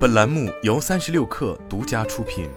本栏目由三十六氪独家出品。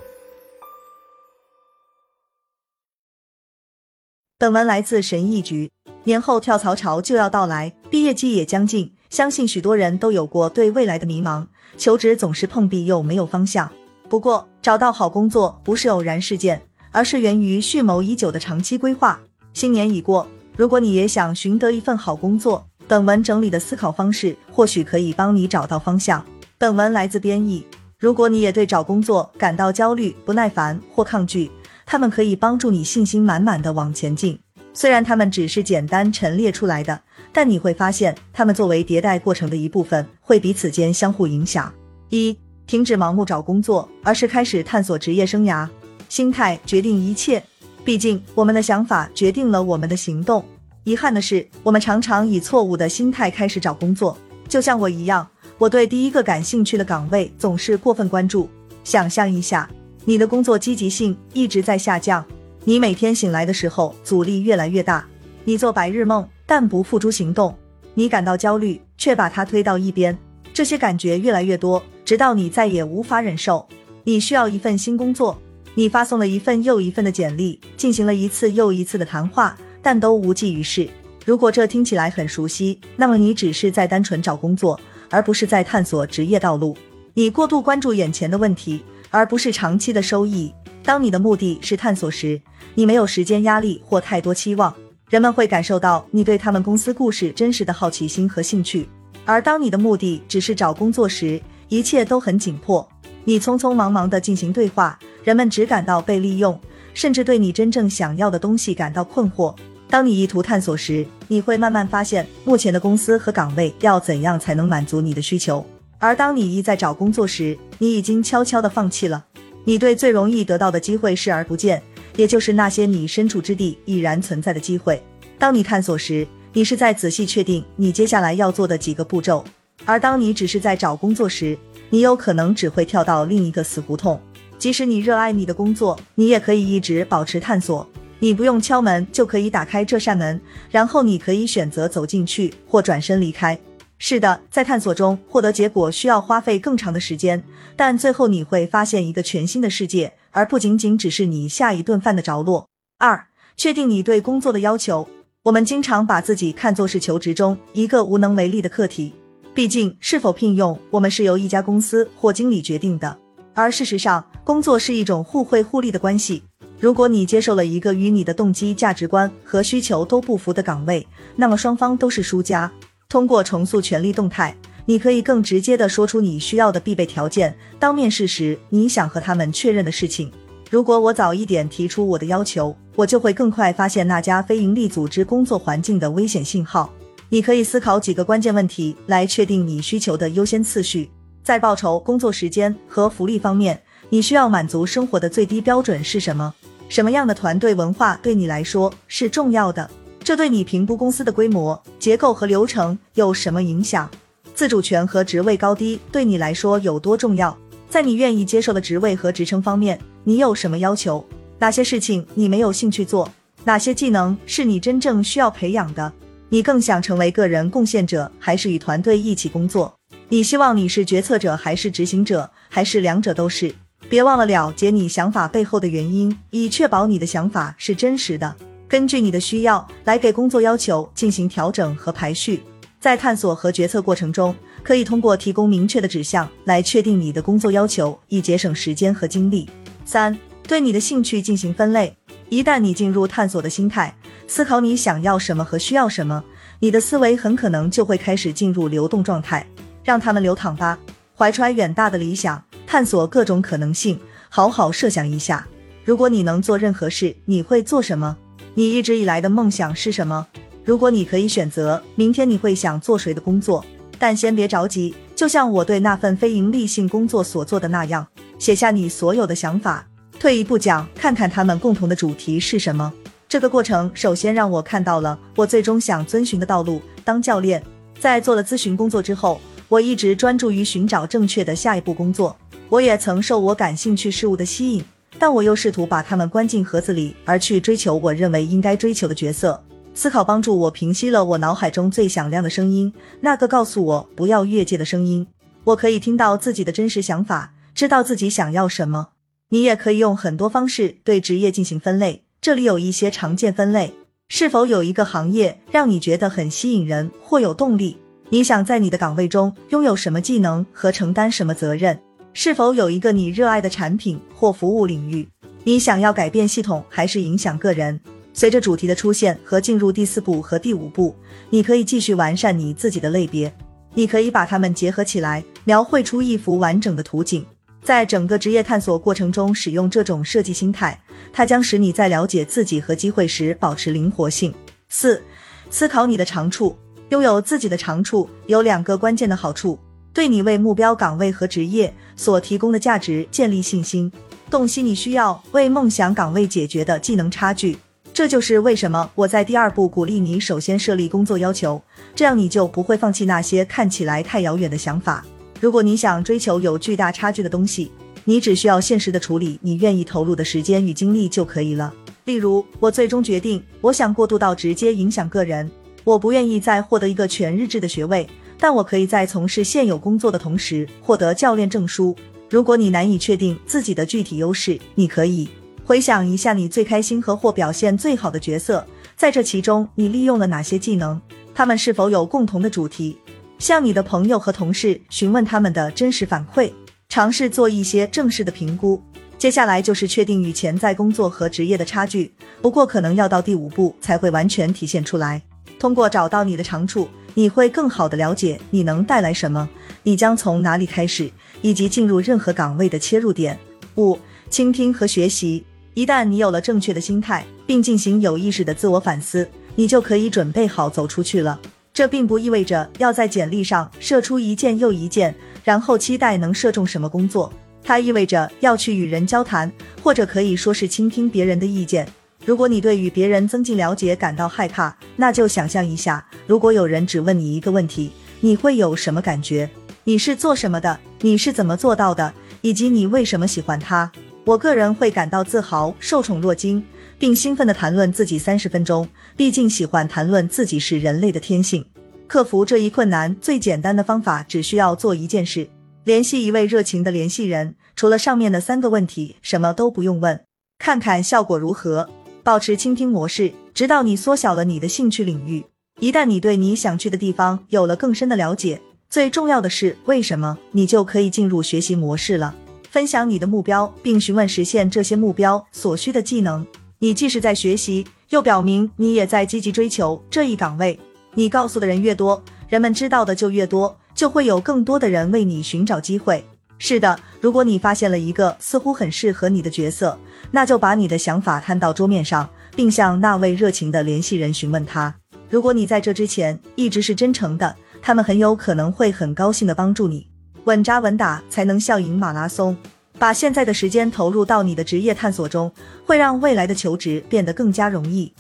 本文来自神意局。年后跳槽潮就要到来，毕业季也将近，相信许多人都有过对未来的迷茫，求职总是碰壁又没有方向。不过，找到好工作不是偶然事件，而是源于蓄谋已久的长期规划。新年已过，如果你也想寻得一份好工作，本文整理的思考方式或许可以帮你找到方向。本文来自编译。如果你也对找工作感到焦虑、不耐烦或抗拒，他们可以帮助你信心满满的往前进。虽然他们只是简单陈列出来的，但你会发现，他们作为迭代过程的一部分，会彼此间相互影响。一、停止盲目找工作，而是开始探索职业生涯。心态决定一切，毕竟我们的想法决定了我们的行动。遗憾的是，我们常常以错误的心态开始找工作。就像我一样，我对第一个感兴趣的岗位总是过分关注。想象一下，你的工作积极性一直在下降。你每天醒来的时候，阻力越来越大。你做白日梦，但不付诸行动。你感到焦虑，却把它推到一边。这些感觉越来越多，直到你再也无法忍受。你需要一份新工作。你发送了一份又一份的简历，进行了一次又一次的谈话，但都无济于事。如果这听起来很熟悉，那么你只是在单纯找工作，而不是在探索职业道路。你过度关注眼前的问题，而不是长期的收益。当你的目的是探索时，你没有时间压力或太多期望，人们会感受到你对他们公司故事真实的好奇心和兴趣。而当你的目的只是找工作时，一切都很紧迫，你匆匆忙忙地进行对话，人们只感到被利用，甚至对你真正想要的东西感到困惑。当你意图探索时，你会慢慢发现目前的公司和岗位要怎样才能满足你的需求。而当你意在找工作时，你已经悄悄地放弃了。你对最容易得到的机会视而不见，也就是那些你身处之地已然存在的机会。当你探索时，你是在仔细确定你接下来要做的几个步骤；而当你只是在找工作时，你有可能只会跳到另一个死胡同。即使你热爱你的工作，你也可以一直保持探索。你不用敲门就可以打开这扇门，然后你可以选择走进去或转身离开。是的，在探索中获得结果需要花费更长的时间，但最后你会发现一个全新的世界，而不仅仅只是你下一顿饭的着落。二、确定你对工作的要求。我们经常把自己看作是求职中一个无能为力的课题，毕竟是否聘用我们是由一家公司或经理决定的，而事实上，工作是一种互惠互利的关系。如果你接受了一个与你的动机、价值观和需求都不符的岗位，那么双方都是输家。通过重塑权力动态，你可以更直接的说出你需要的必备条件。当面试时，你想和他们确认的事情。如果我早一点提出我的要求，我就会更快发现那家非营利组织工作环境的危险信号。你可以思考几个关键问题来确定你需求的优先次序。在报酬、工作时间和福利方面，你需要满足生活的最低标准是什么？什么样的团队文化对你来说是重要的？这对你评估公司的规模、结构和流程有什么影响？自主权和职位高低对你来说有多重要？在你愿意接受的职位和职称方面，你有什么要求？哪些事情你没有兴趣做？哪些技能是你真正需要培养的？你更想成为个人贡献者，还是与团队一起工作？你希望你是决策者，还是执行者，还是两者都是？别忘了了解你想法背后的原因，以确保你的想法是真实的。根据你的需要来给工作要求进行调整和排序，在探索和决策过程中，可以通过提供明确的指向来确定你的工作要求，以节省时间和精力。三、对你的兴趣进行分类。一旦你进入探索的心态，思考你想要什么和需要什么，你的思维很可能就会开始进入流动状态。让他们流淌吧，怀揣远大的理想，探索各种可能性。好好设想一下，如果你能做任何事，你会做什么？你一直以来的梦想是什么？如果你可以选择，明天你会想做谁的工作？但先别着急，就像我对那份非营利性工作所做的那样，写下你所有的想法。退一步讲，看看他们共同的主题是什么。这个过程首先让我看到了我最终想遵循的道路。当教练，在做了咨询工作之后，我一直专注于寻找正确的下一步工作。我也曾受我感兴趣事物的吸引。但我又试图把他们关进盒子里，而去追求我认为应该追求的角色。思考帮助我平息了我脑海中最响亮的声音，那个告诉我不要越界的声音。我可以听到自己的真实想法，知道自己想要什么。你也可以用很多方式对职业进行分类，这里有一些常见分类。是否有一个行业让你觉得很吸引人或有动力？你想在你的岗位中拥有什么技能和承担什么责任？是否有一个你热爱的产品或服务领域？你想要改变系统还是影响个人？随着主题的出现和进入第四步和第五步，你可以继续完善你自己的类别。你可以把它们结合起来，描绘出一幅完整的图景。在整个职业探索过程中，使用这种设计心态，它将使你在了解自己和机会时保持灵活性。四、思考你的长处。拥有自己的长处有两个关键的好处：对你为目标岗位和职业所提供的价值建立信心，洞悉你需要为梦想岗位解决的技能差距。这就是为什么我在第二步鼓励你首先设立工作要求，这样你就不会放弃那些看起来太遥远的想法。如果你想追求有巨大差距的东西，你只需要现实的处理你愿意投入的时间与精力就可以了。例如，我最终决定我想过渡到直接影响个人，我不愿意再获得一个全日制的学位，但我可以在从事现有工作的同时获得教练证书。如果你难以确定自己的具体优势，你可以。回想一下你最开心和或表现最好的角色，在这其中你利用了哪些技能？他们是否有共同的主题？向你的朋友和同事询问他们的真实反馈，尝试做一些正式的评估。接下来就是确定与潜在工作和职业的差距，不过可能要到第五步才会完全体现出来。通过找到你的长处，你会更好的了解你能带来什么，你将从哪里开始，以及进入任何岗位的切入点。五、倾听和学习。一旦你有了正确的心态，并进行有意识的自我反思，你就可以准备好走出去了。这并不意味着要在简历上射出一件又一件，然后期待能射中什么工作。它意味着要去与人交谈，或者可以说是倾听别人的意见。如果你对与别人增进了解感到害怕，那就想象一下，如果有人只问你一个问题，你会有什么感觉？你是做什么的？你是怎么做到的？以及你为什么喜欢他？我个人会感到自豪、受宠若惊，并兴奋地谈论自己三十分钟。毕竟，喜欢谈论自己是人类的天性。克服这一困难最简单的方法，只需要做一件事：联系一位热情的联系人。除了上面的三个问题，什么都不用问，看看效果如何。保持倾听模式，直到你缩小了你的兴趣领域。一旦你对你想去的地方有了更深的了解，最重要的是为什么，你就可以进入学习模式了。分享你的目标，并询问实现这些目标所需的技能。你既是在学习，又表明你也在积极追求这一岗位。你告诉的人越多，人们知道的就越多，就会有更多的人为你寻找机会。是的，如果你发现了一个似乎很适合你的角色，那就把你的想法摊到桌面上，并向那位热情的联系人询问他。如果你在这之前一直是真诚的，他们很有可能会很高兴的帮助你。稳扎稳打才能笑赢马拉松。把现在的时间投入到你的职业探索中，会让未来的求职变得更加容易。